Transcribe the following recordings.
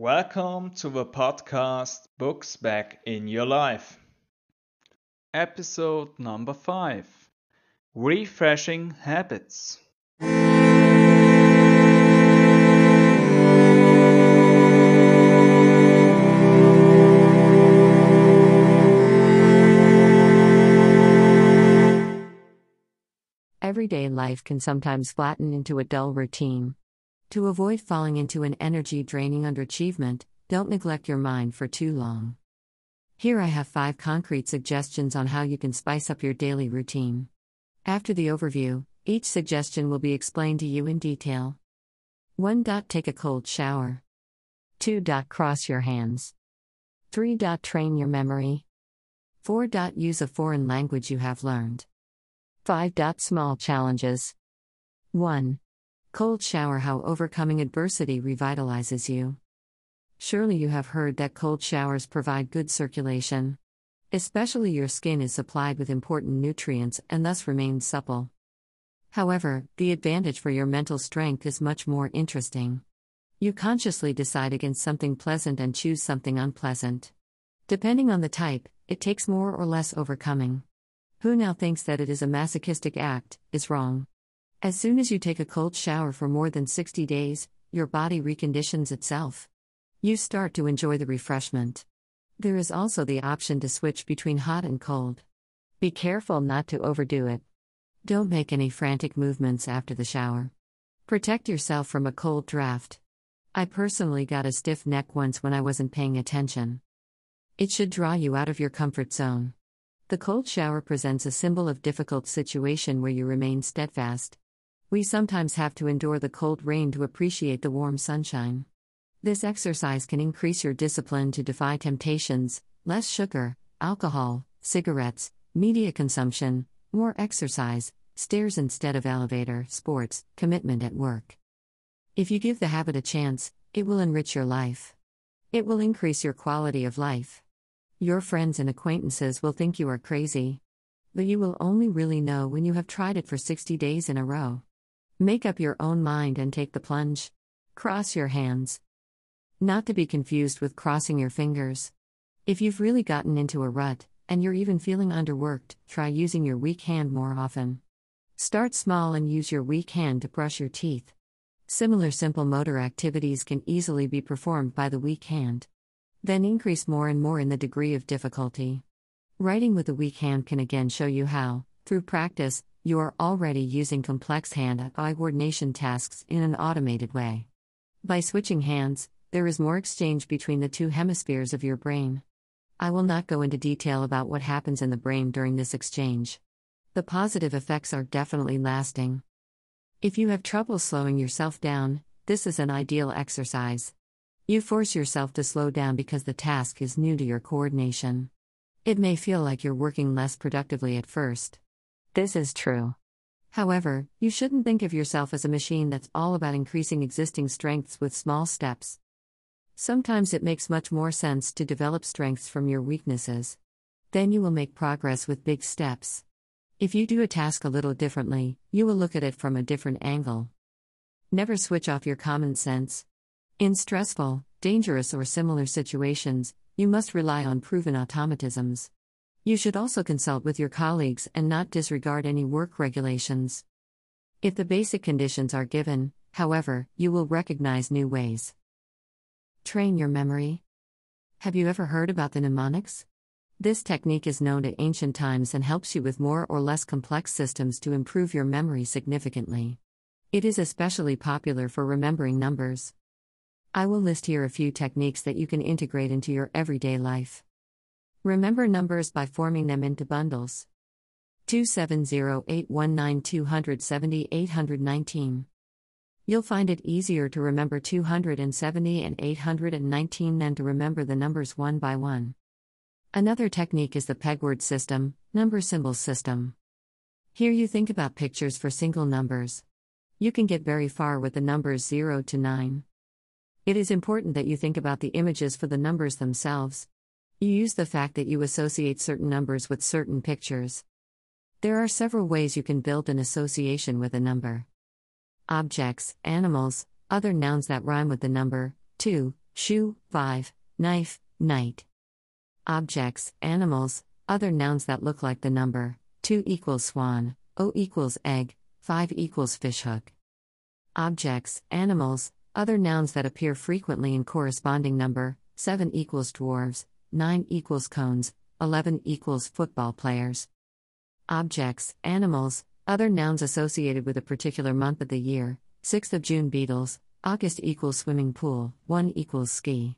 Welcome to the podcast Books Back in Your Life. Episode number 5 Refreshing Habits. Everyday life can sometimes flatten into a dull routine. To avoid falling into an energy draining underachievement, don't neglect your mind for too long. Here I have five concrete suggestions on how you can spice up your daily routine. After the overview, each suggestion will be explained to you in detail. 1. Take a cold shower. 2. Cross your hands. 3. Train your memory. 4. Use a foreign language you have learned. 5. Small challenges. 1. Cold shower How overcoming adversity revitalizes you. Surely you have heard that cold showers provide good circulation. Especially your skin is supplied with important nutrients and thus remains supple. However, the advantage for your mental strength is much more interesting. You consciously decide against something pleasant and choose something unpleasant. Depending on the type, it takes more or less overcoming. Who now thinks that it is a masochistic act is wrong. As soon as you take a cold shower for more than 60 days, your body reconditions itself. You start to enjoy the refreshment. There is also the option to switch between hot and cold. Be careful not to overdo it. Don't make any frantic movements after the shower. Protect yourself from a cold draft. I personally got a stiff neck once when I wasn't paying attention. It should draw you out of your comfort zone. The cold shower presents a symbol of difficult situation where you remain steadfast. We sometimes have to endure the cold rain to appreciate the warm sunshine. This exercise can increase your discipline to defy temptations, less sugar, alcohol, cigarettes, media consumption, more exercise, stairs instead of elevator, sports, commitment at work. If you give the habit a chance, it will enrich your life. It will increase your quality of life. Your friends and acquaintances will think you are crazy. But you will only really know when you have tried it for 60 days in a row. Make up your own mind and take the plunge. Cross your hands. Not to be confused with crossing your fingers. If you've really gotten into a rut, and you're even feeling underworked, try using your weak hand more often. Start small and use your weak hand to brush your teeth. Similar simple motor activities can easily be performed by the weak hand. Then increase more and more in the degree of difficulty. Writing with a weak hand can again show you how, through practice, you are already using complex hand eye coordination tasks in an automated way. By switching hands, there is more exchange between the two hemispheres of your brain. I will not go into detail about what happens in the brain during this exchange. The positive effects are definitely lasting. If you have trouble slowing yourself down, this is an ideal exercise. You force yourself to slow down because the task is new to your coordination. It may feel like you're working less productively at first. This is true. However, you shouldn't think of yourself as a machine that's all about increasing existing strengths with small steps. Sometimes it makes much more sense to develop strengths from your weaknesses. Then you will make progress with big steps. If you do a task a little differently, you will look at it from a different angle. Never switch off your common sense. In stressful, dangerous, or similar situations, you must rely on proven automatisms. You should also consult with your colleagues and not disregard any work regulations. If the basic conditions are given, however, you will recognize new ways. Train your memory. Have you ever heard about the mnemonics? This technique is known to ancient times and helps you with more or less complex systems to improve your memory significantly. It is especially popular for remembering numbers. I will list here a few techniques that you can integrate into your everyday life. Remember numbers by forming them into bundles. 270819270 You'll find it easier to remember 270 and 819 than to remember the numbers one by one. Another technique is the pegword system, number symbol system. Here you think about pictures for single numbers. You can get very far with the numbers 0 to 9. It is important that you think about the images for the numbers themselves. You use the fact that you associate certain numbers with certain pictures. There are several ways you can build an association with a number objects, animals, other nouns that rhyme with the number, 2, shoe, 5, knife, night. Objects, animals, other nouns that look like the number, 2 equals swan, O equals egg, 5 equals fishhook. Objects, animals, other nouns that appear frequently in corresponding number, 7 equals dwarves, 9 equals cones, 11 equals football players. Objects, animals, other nouns associated with a particular month of the year, 6th of June beetles, August equals swimming pool, 1 equals ski.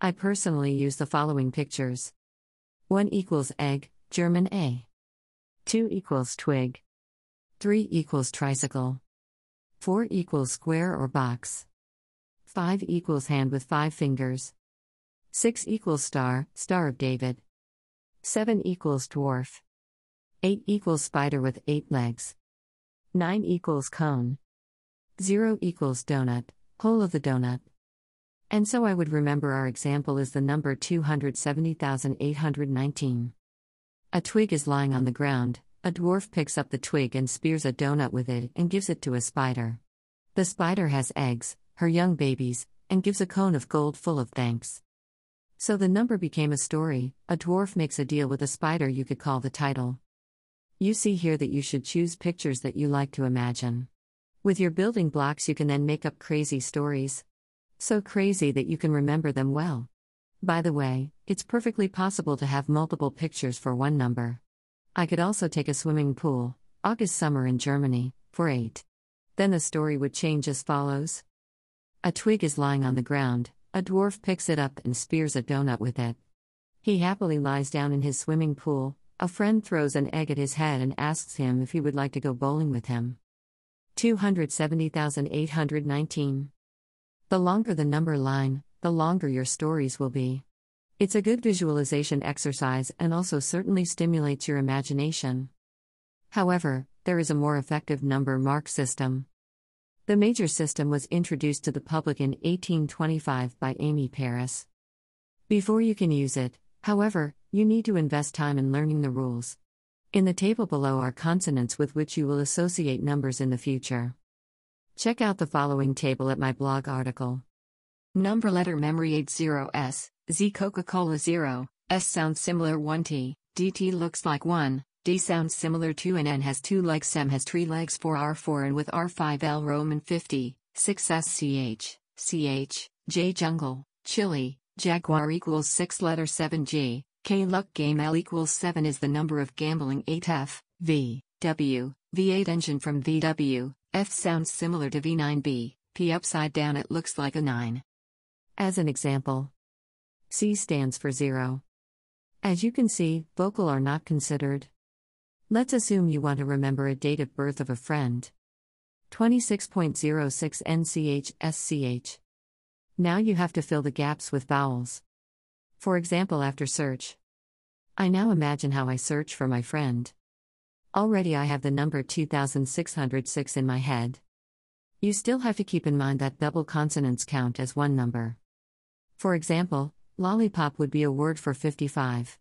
I personally use the following pictures 1 equals egg, German A. 2 equals twig. 3 equals tricycle. 4 equals square or box. 5 equals hand with 5 fingers. 6 equals star, Star of David. 7 equals dwarf. 8 equals spider with 8 legs. 9 equals cone. 0 equals donut, hole of the donut. And so I would remember our example is the number 270,819. A twig is lying on the ground, a dwarf picks up the twig and spears a donut with it and gives it to a spider. The spider has eggs, her young babies, and gives a cone of gold full of thanks. So the number became a story, a dwarf makes a deal with a spider, you could call the title. You see here that you should choose pictures that you like to imagine. With your building blocks, you can then make up crazy stories. So crazy that you can remember them well. By the way, it's perfectly possible to have multiple pictures for one number. I could also take a swimming pool, August summer in Germany, for 8. Then the story would change as follows A twig is lying on the ground, a dwarf picks it up and spears a donut with it. He happily lies down in his swimming pool. A friend throws an egg at his head and asks him if he would like to go bowling with him. 270,819. The longer the number line, the longer your stories will be. It's a good visualization exercise and also certainly stimulates your imagination. However, there is a more effective number mark system. The major system was introduced to the public in 1825 by Aimé Paris. Before you can use it, however, you need to invest time in learning the rules. In the table below are consonants with which you will associate numbers in the future. Check out the following table at my blog article. Number letter memory 80S, Z Coca Cola 0, S sounds similar 1T, DT looks like 1, D sounds similar to an N has two legs SEM has three legs 4R4 and with R5L Roman 50, 6SCH, CH, J Jungle, Chili, Jaguar equals 6 letter 7G, K Luck Game L equals 7 is the number of gambling 8F, V, W, V8 engine from VW, F sounds similar to V9B, P upside down it looks like a 9. As an example, C stands for 0. As you can see, vocal are not considered. Let's assume you want to remember a date of birth of a friend. 26.06 NCH SCH. Now you have to fill the gaps with vowels. For example, after search. I now imagine how I search for my friend. Already I have the number 2606 in my head. You still have to keep in mind that double consonants count as one number. For example, lollipop would be a word for 55.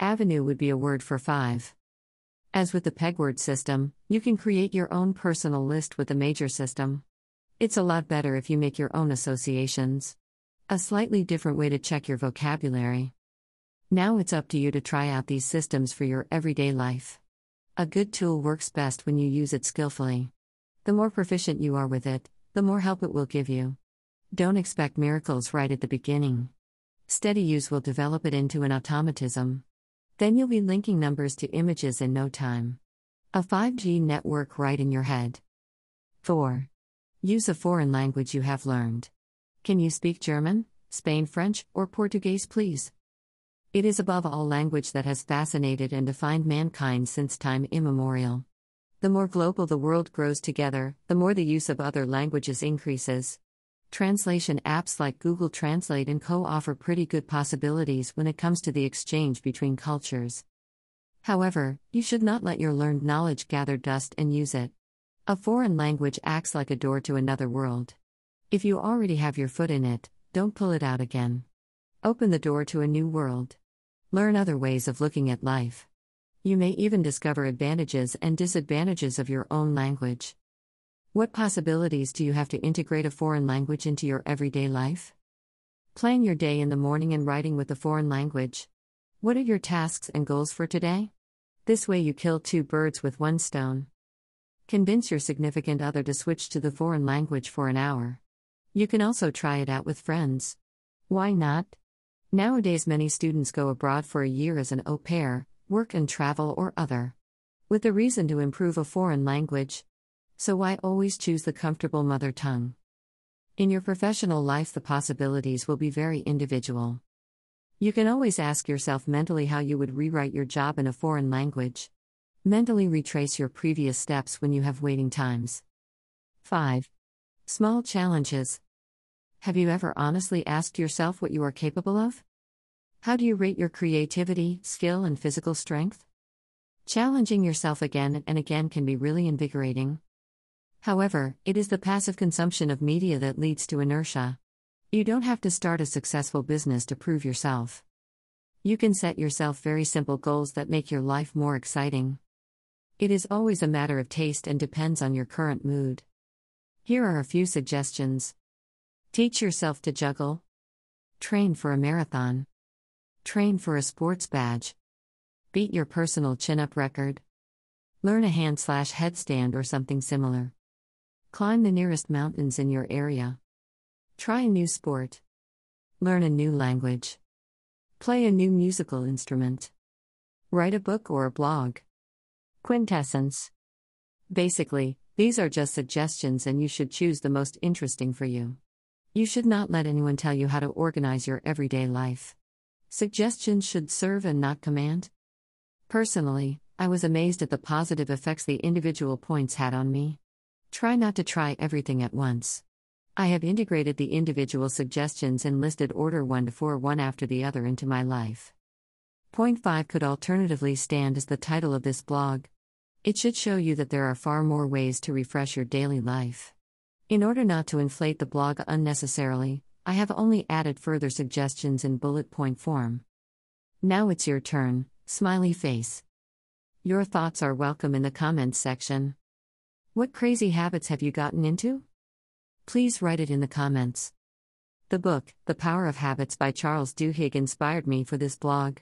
Avenue would be a word for 5. As with the pegword system, you can create your own personal list with the major system. It's a lot better if you make your own associations. A slightly different way to check your vocabulary. Now it's up to you to try out these systems for your everyday life. A good tool works best when you use it skillfully. The more proficient you are with it, the more help it will give you. Don't expect miracles right at the beginning. Steady use will develop it into an automatism. Then you'll be linking numbers to images in no time. A 5G network right in your head. 4. Use a foreign language you have learned. Can you speak German, Spain French, or Portuguese, please? It is above all language that has fascinated and defined mankind since time immemorial. The more global the world grows together, the more the use of other languages increases. Translation apps like Google Translate and Co offer pretty good possibilities when it comes to the exchange between cultures. However, you should not let your learned knowledge gather dust and use it. A foreign language acts like a door to another world. If you already have your foot in it, don't pull it out again. Open the door to a new world. Learn other ways of looking at life. You may even discover advantages and disadvantages of your own language. What possibilities do you have to integrate a foreign language into your everyday life? Plan your day in the morning and writing with the foreign language. What are your tasks and goals for today? This way you kill two birds with one stone. Convince your significant other to switch to the foreign language for an hour. You can also try it out with friends. Why not? Nowadays, many students go abroad for a year as an au pair, work and travel, or other. With a reason to improve a foreign language. So, why always choose the comfortable mother tongue? In your professional life, the possibilities will be very individual. You can always ask yourself mentally how you would rewrite your job in a foreign language. Mentally retrace your previous steps when you have waiting times. 5. Small challenges. Have you ever honestly asked yourself what you are capable of? How do you rate your creativity, skill, and physical strength? Challenging yourself again and again can be really invigorating. However, it is the passive consumption of media that leads to inertia. You don't have to start a successful business to prove yourself. You can set yourself very simple goals that make your life more exciting. It is always a matter of taste and depends on your current mood. Here are a few suggestions. Teach yourself to juggle. Train for a marathon. Train for a sports badge. Beat your personal chin up record. Learn a hand slash headstand or something similar. Climb the nearest mountains in your area. Try a new sport. Learn a new language. Play a new musical instrument. Write a book or a blog. Quintessence. Basically, these are just suggestions and you should choose the most interesting for you. You should not let anyone tell you how to organize your everyday life. Suggestions should serve and not command. Personally, I was amazed at the positive effects the individual points had on me. Try not to try everything at once. I have integrated the individual suggestions in listed order 1 to 4, one after the other, into my life. Point 5 could alternatively stand as the title of this blog. It should show you that there are far more ways to refresh your daily life. In order not to inflate the blog unnecessarily, I have only added further suggestions in bullet point form. Now it's your turn, smiley face. Your thoughts are welcome in the comments section. What crazy habits have you gotten into? Please write it in the comments. The book, The Power of Habits by Charles Duhigg, inspired me for this blog.